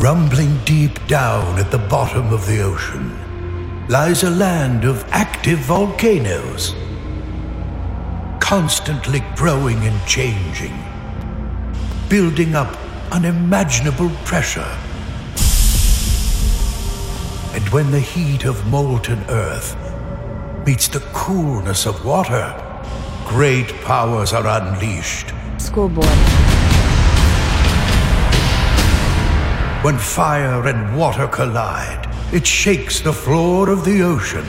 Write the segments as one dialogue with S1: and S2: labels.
S1: Rumbling deep down at the bottom of the ocean lies a land of active volcanoes, constantly growing and changing, building up unimaginable pressure. And when the heat of molten earth meets the coolness of water, great powers are unleashed.
S2: Schoolboy.
S1: When fire and water collide, it shakes the floor of the ocean.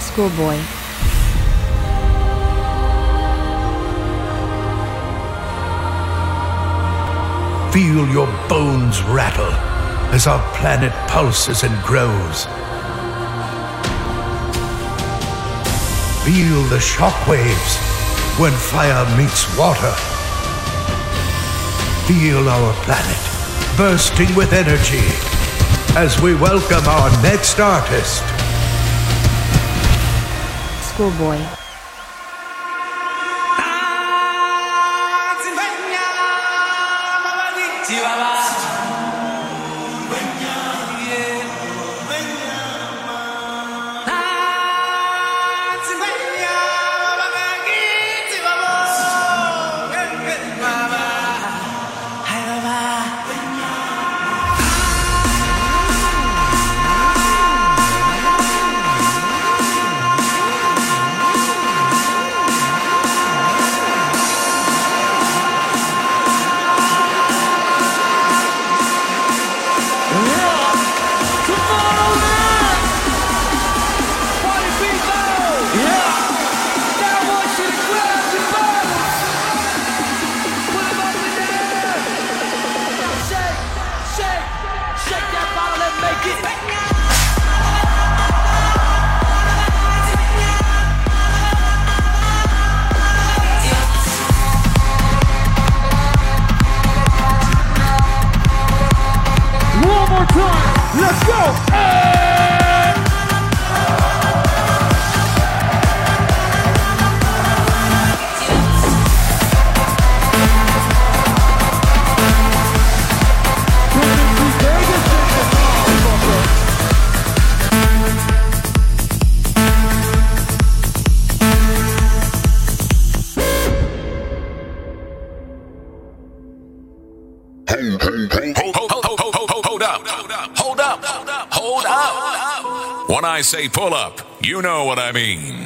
S2: Schoolboy.
S1: Feel your bones rattle as our planet pulses and grows. Feel the shockwaves when fire meets water. Feel our planet bursting with energy as we welcome our next artist.
S2: Schoolboy.
S3: Know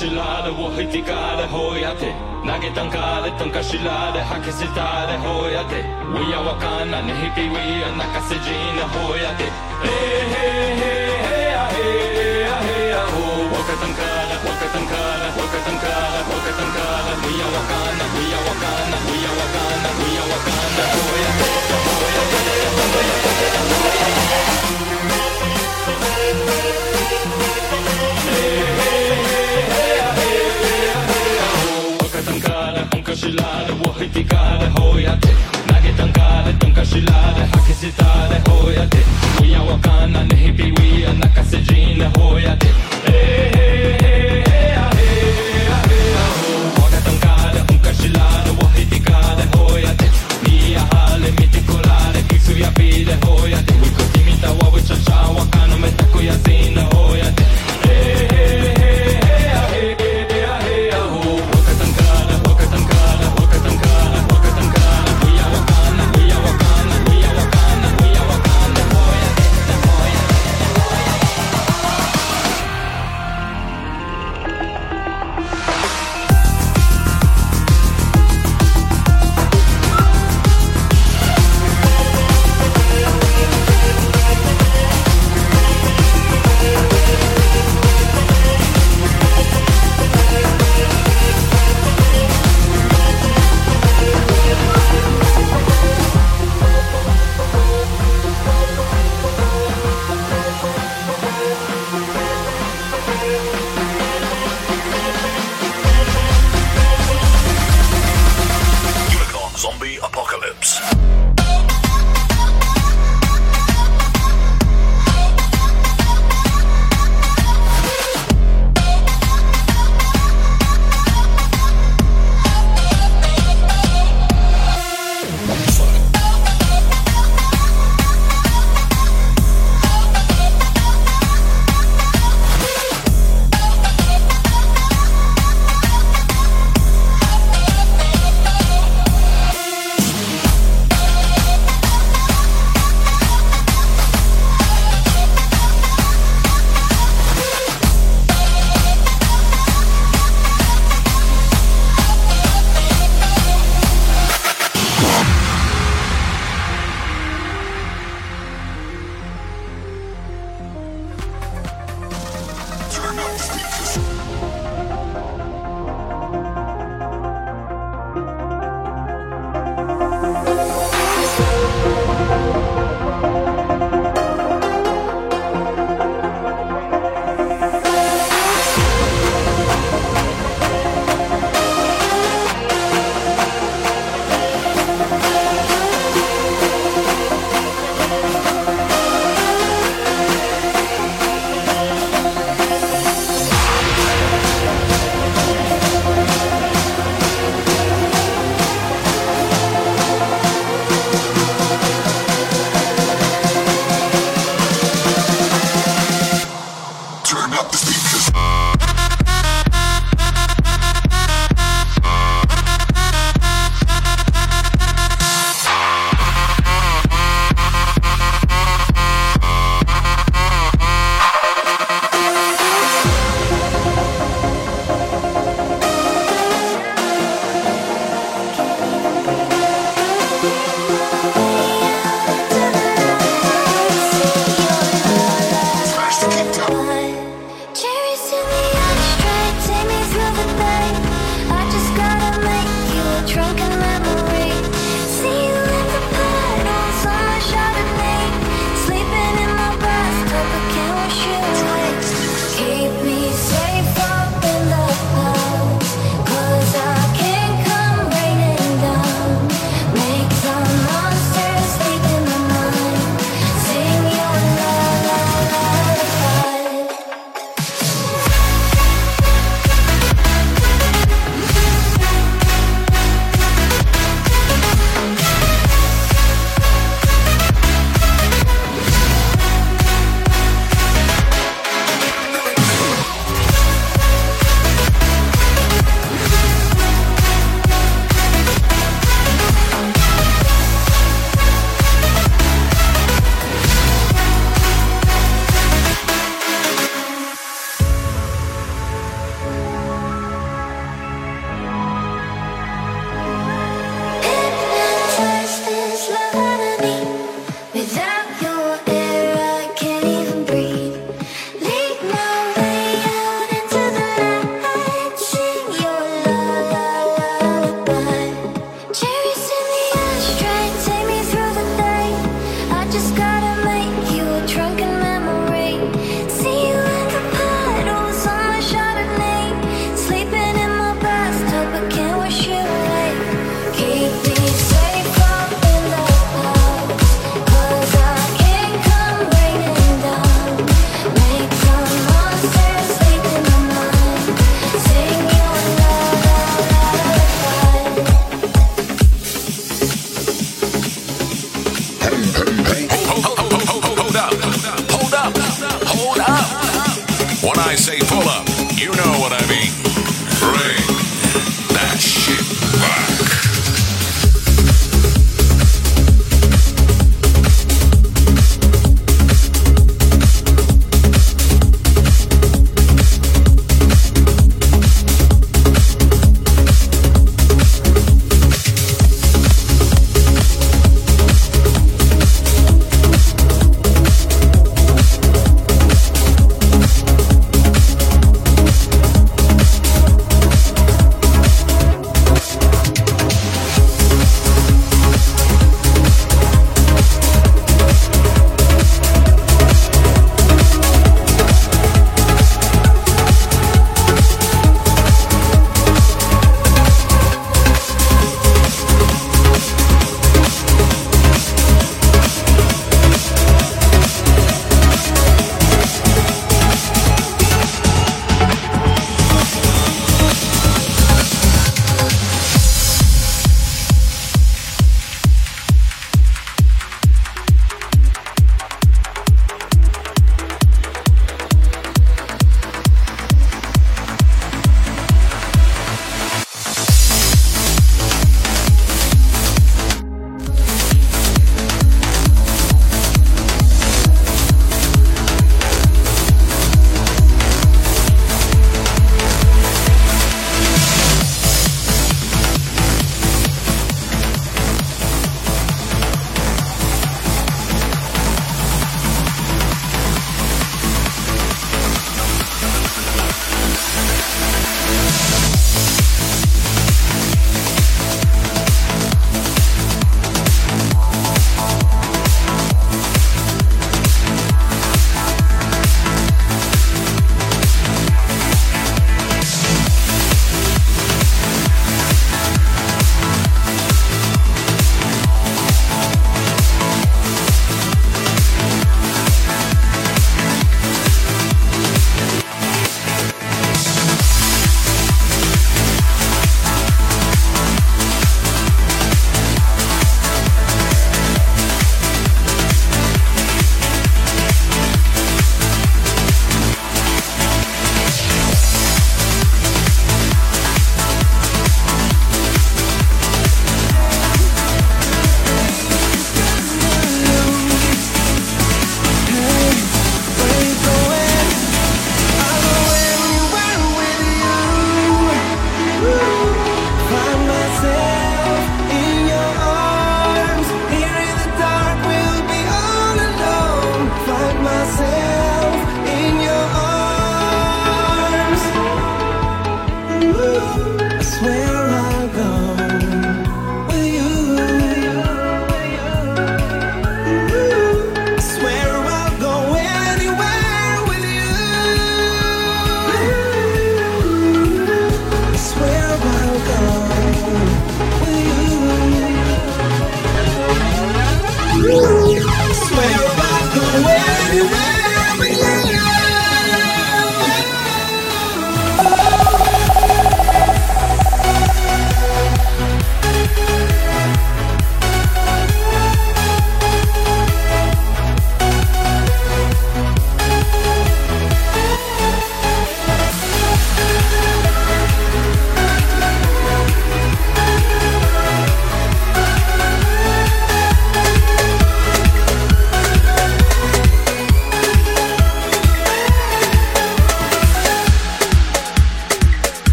S4: shilade wo hitikade ho yate nage tanka shilade hake sitade ho yate we are wakana ne hiti we are
S5: nakasejina ho
S6: yate he he he he a ah, he a ah, he a ho
S7: waka tankade waka tankade we are wakana we
S8: are we are wakana we are wakana ho yate ho pipicare, hoiate Nage tankare, tankashilare, hakisitare, hoiate Uia wakana, nehipiwia, nakasejine, hoiate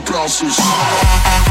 S8: quatro.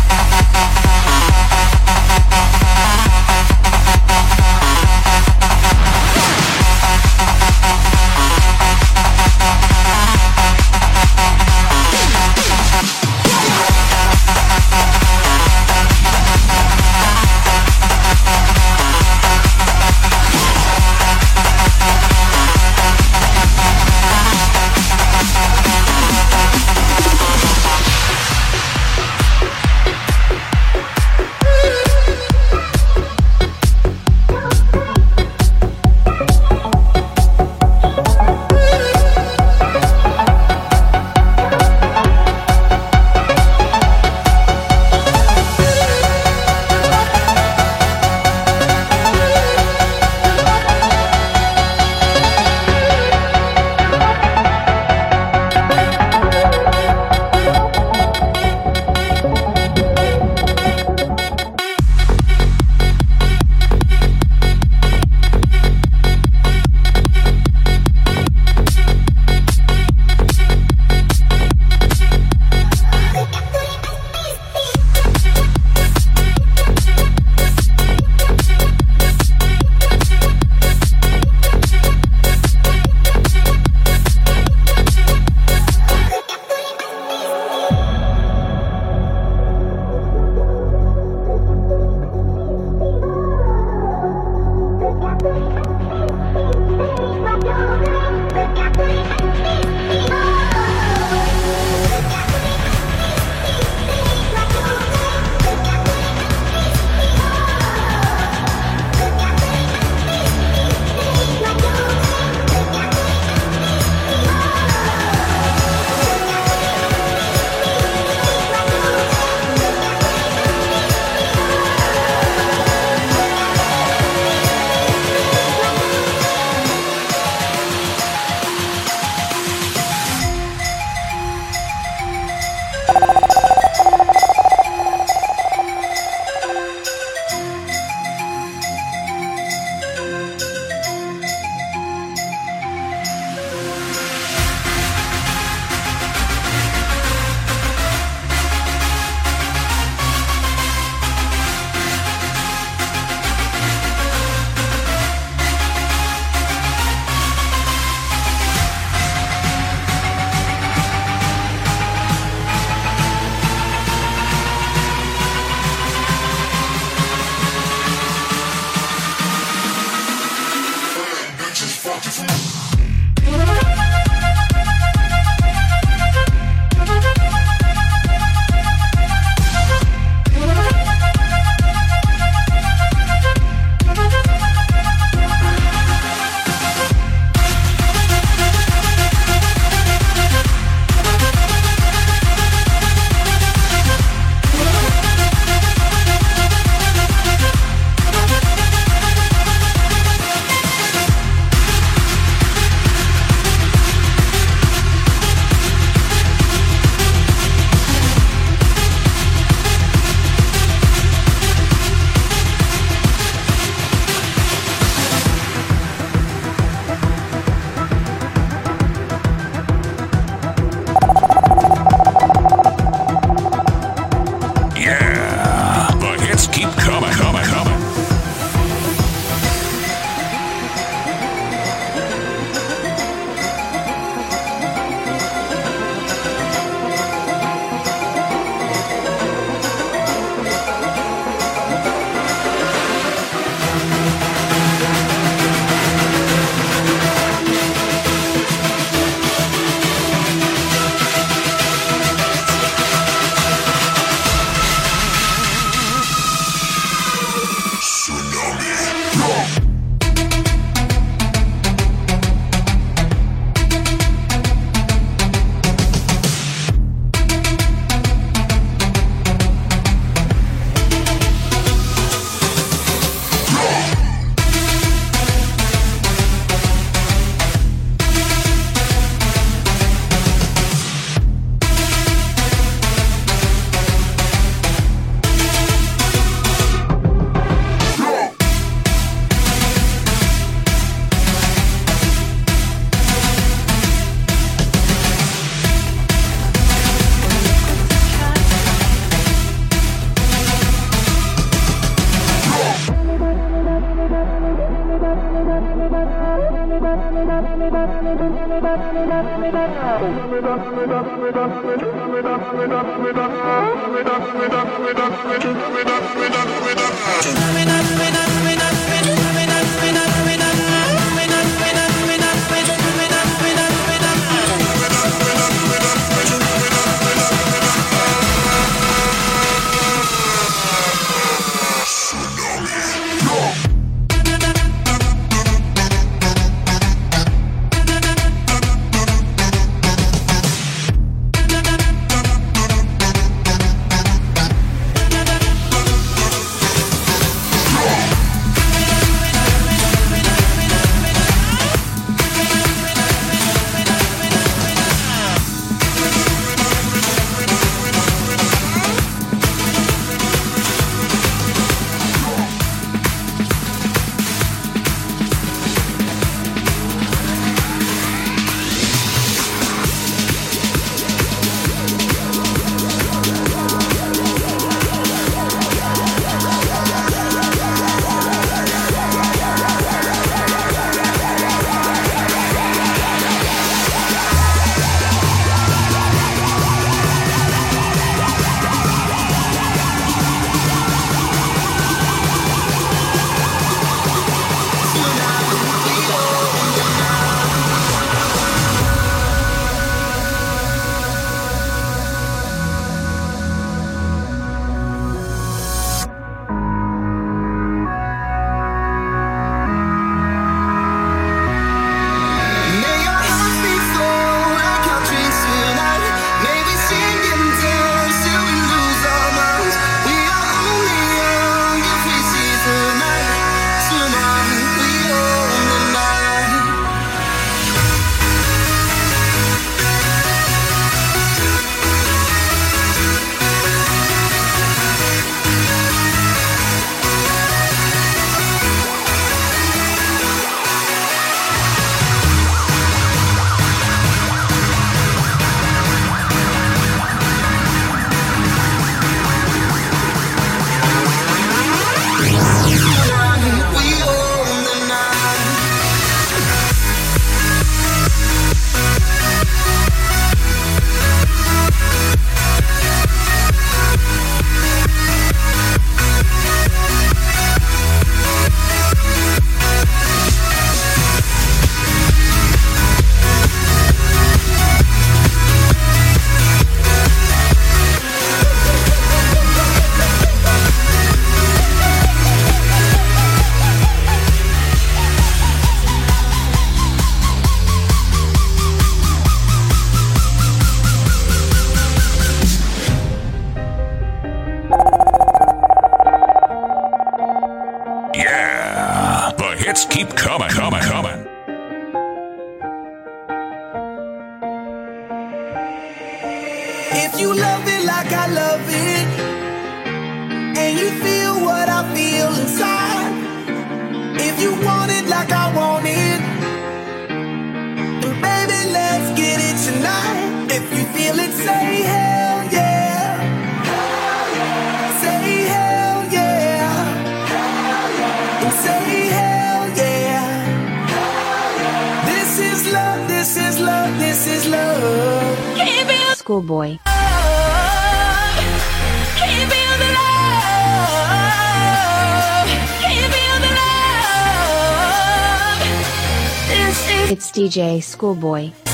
S8: Schoolboy.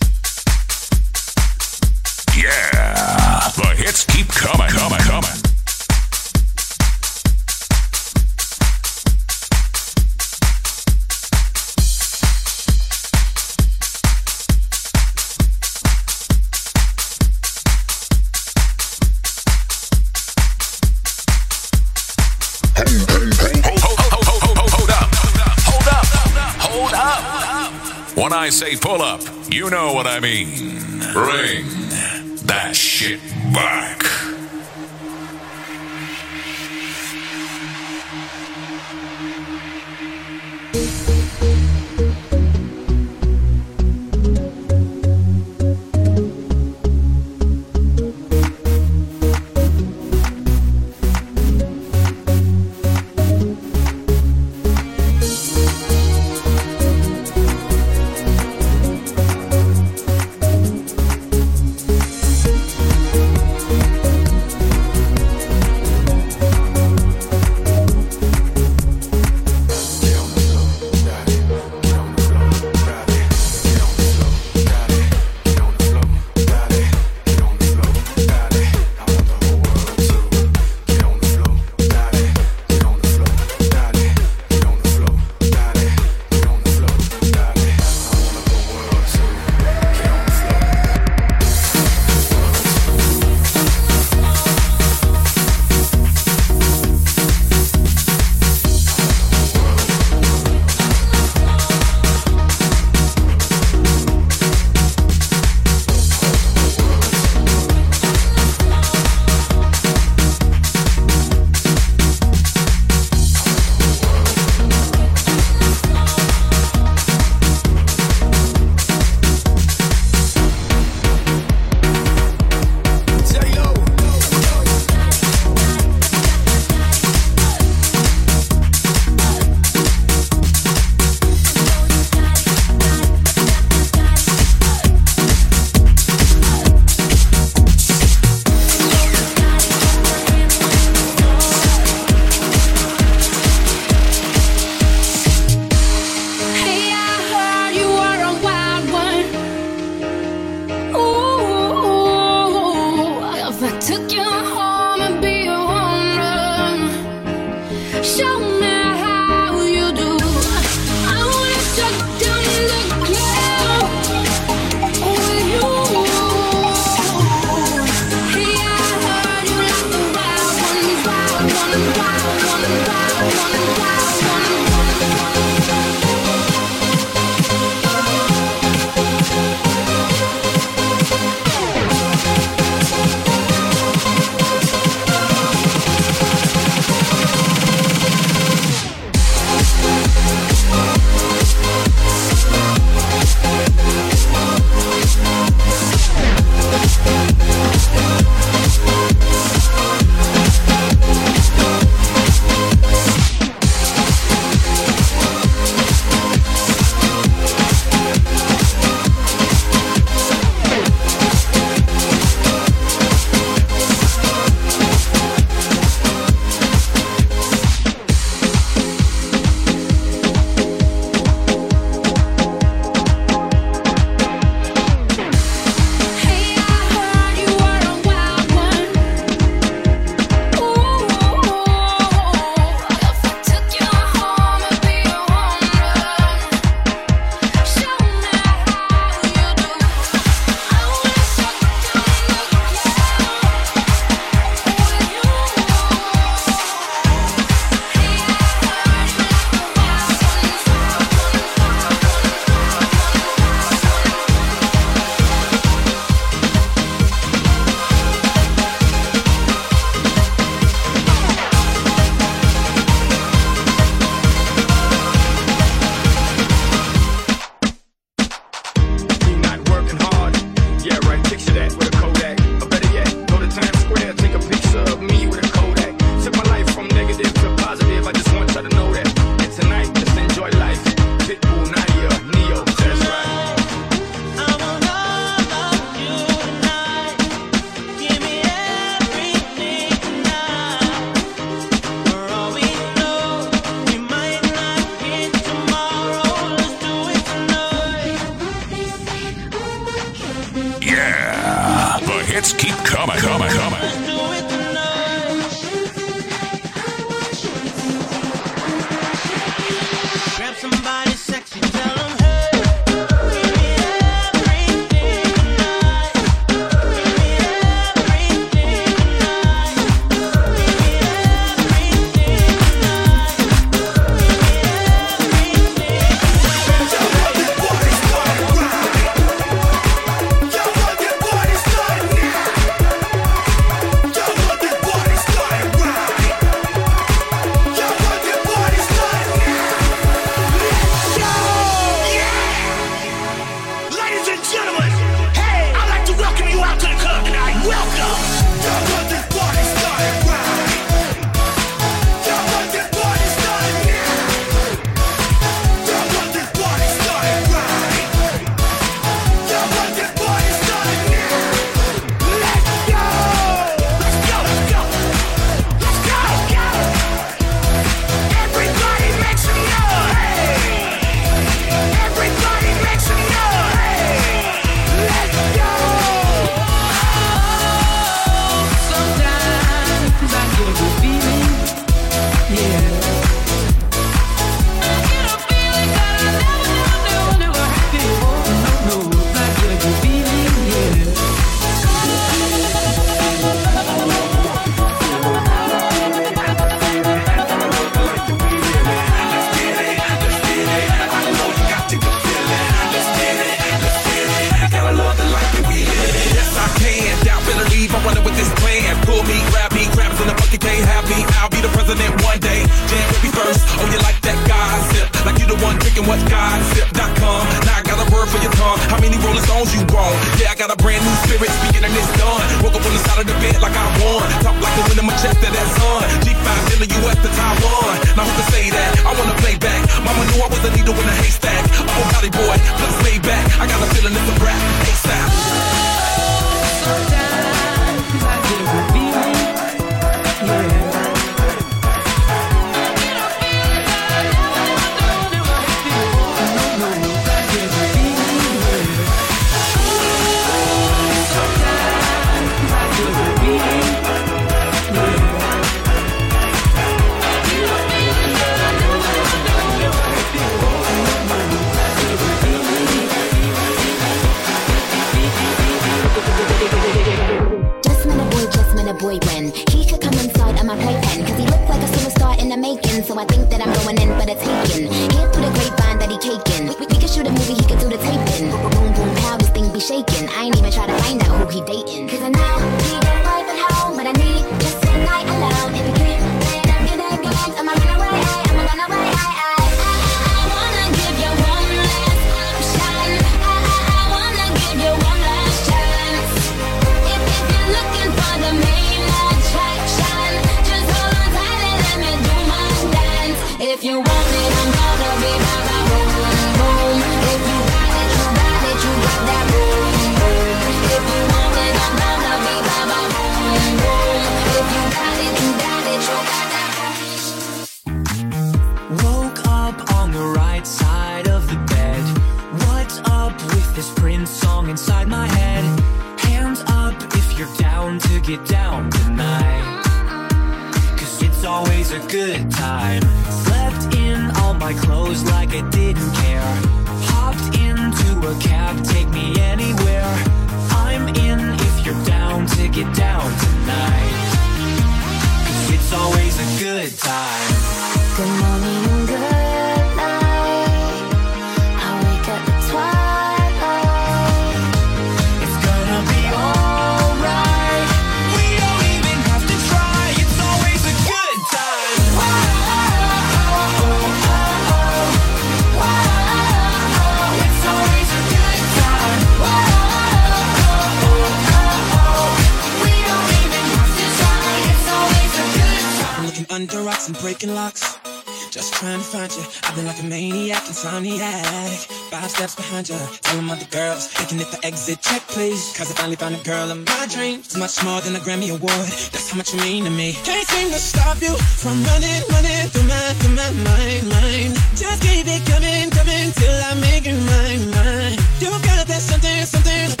S8: exit check, please. Cause I finally found a girl in my dreams. Much more than a Grammy Award, that's how much you mean to me. Can't seem to stop you from running, running through my, through my mind, mind. Just keep it coming, coming till I make you mine, mine. You gotta there's something, something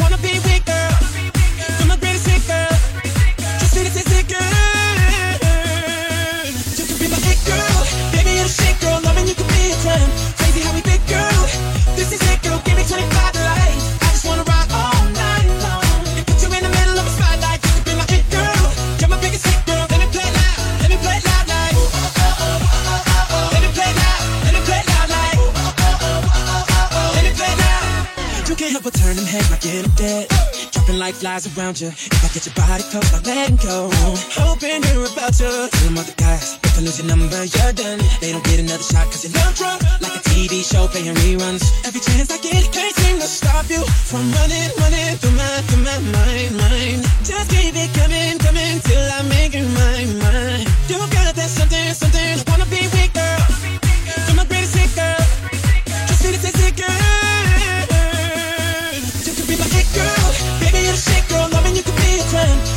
S8: eyes around you. If I get your body close, I'm letting go. Hoping you're about to. Tell them other guys, if I lose your number, you're done. They don't get another shot cause you're love drunk. Like a TV show playing reruns. Every chance I get, can't seem to stop you from running, running through my, through my mind, mind. Just keep it coming, coming till I make you my mind. You got that something, something I wanna be with. change.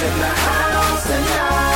S8: in the
S9: house tonight.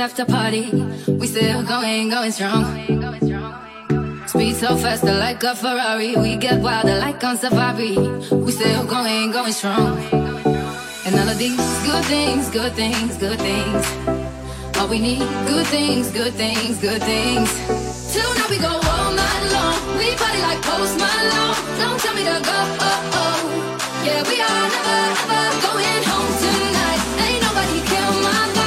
S10: after party. We still going, going strong. Speed so fast, like a Ferrari. We get wilder, like on safari. We still going, going strong. And all of these good things, good things, good things. All we need, good things, good things, good things. Tonight we go all night long. We party like Post Malone. Don't tell me to go. Oh, oh. Yeah, we are never ever going home tonight. Ain't nobody kill my.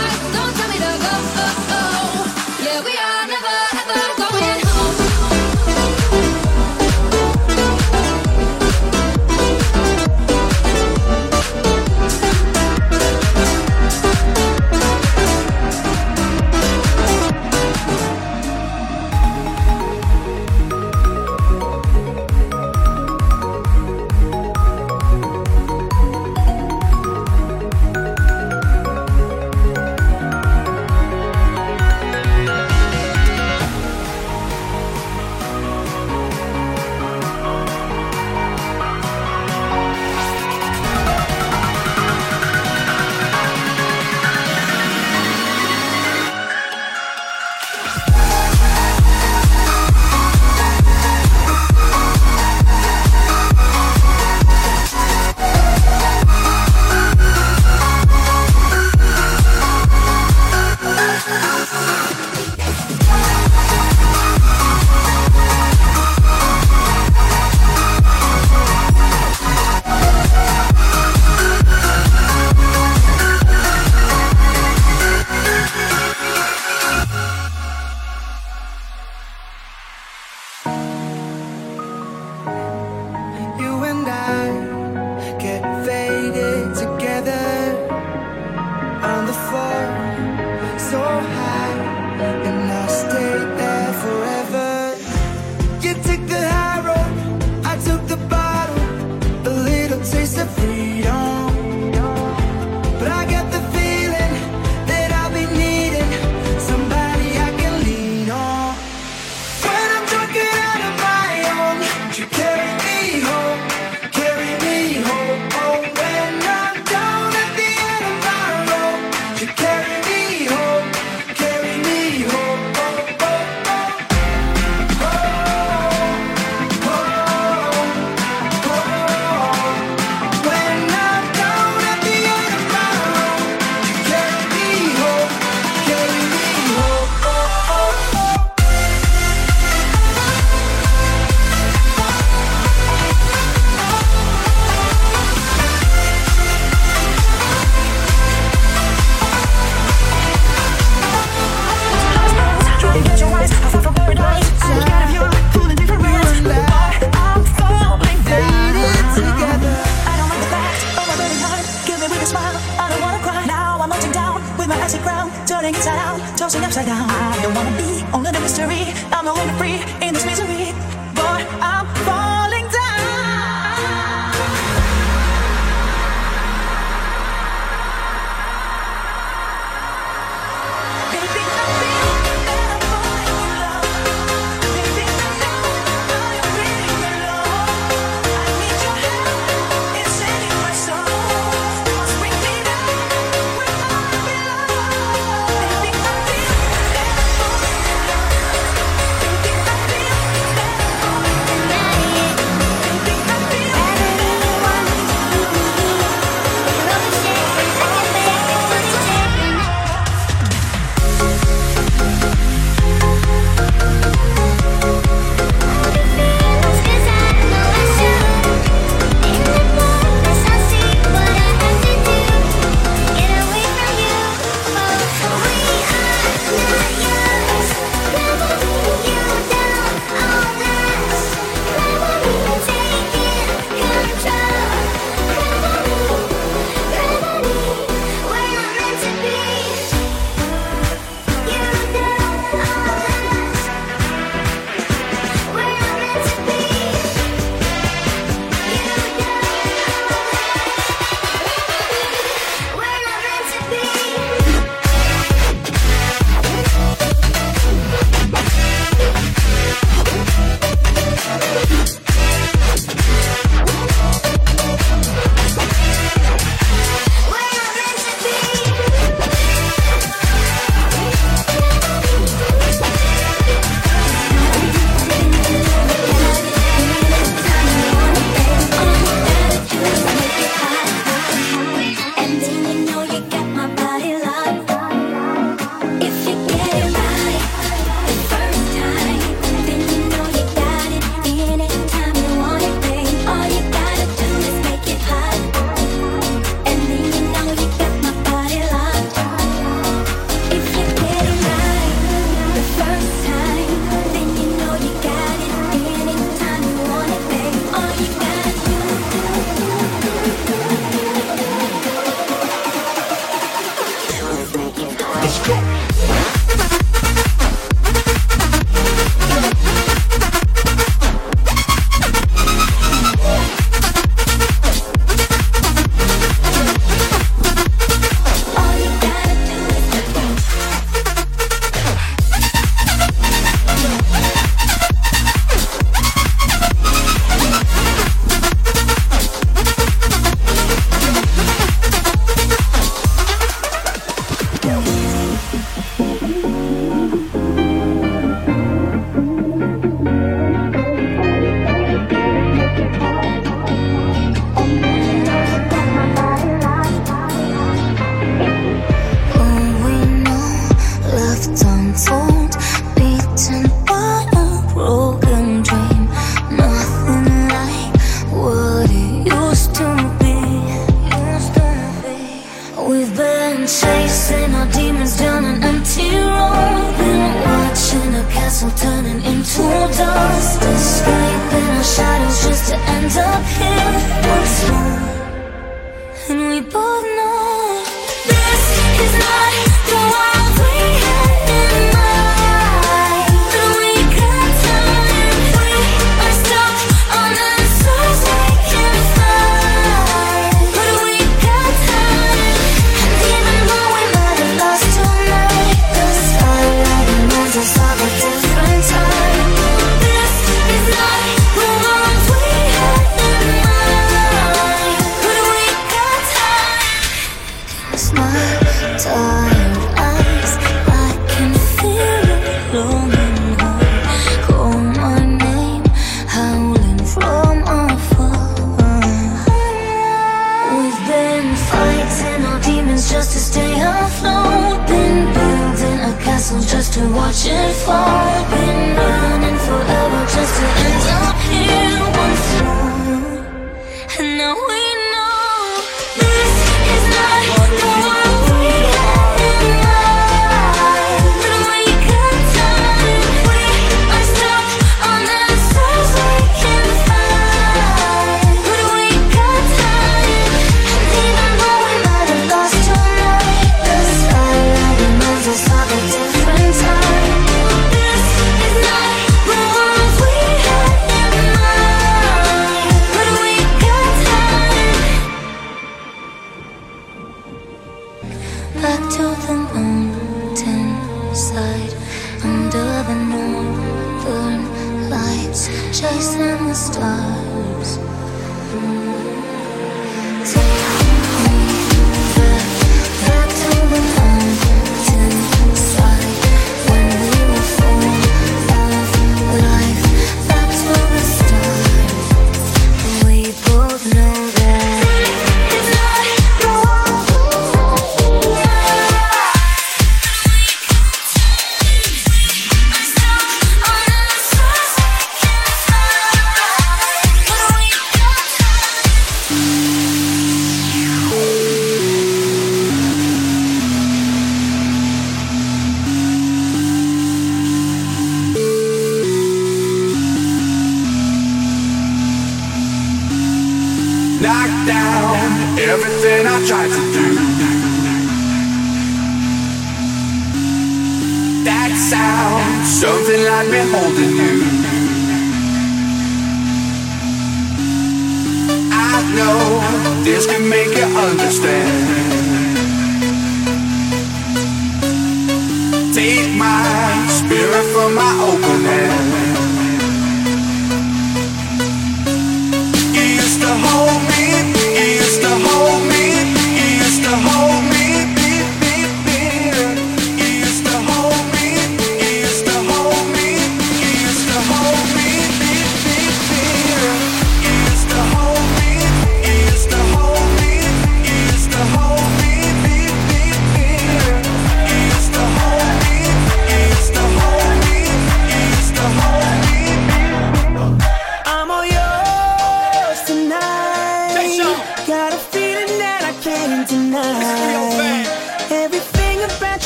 S10: castles just to
S11: stay afloat Been building a
S12: castle just to watch it fall Been running forever just to end up here once more.
S13: And now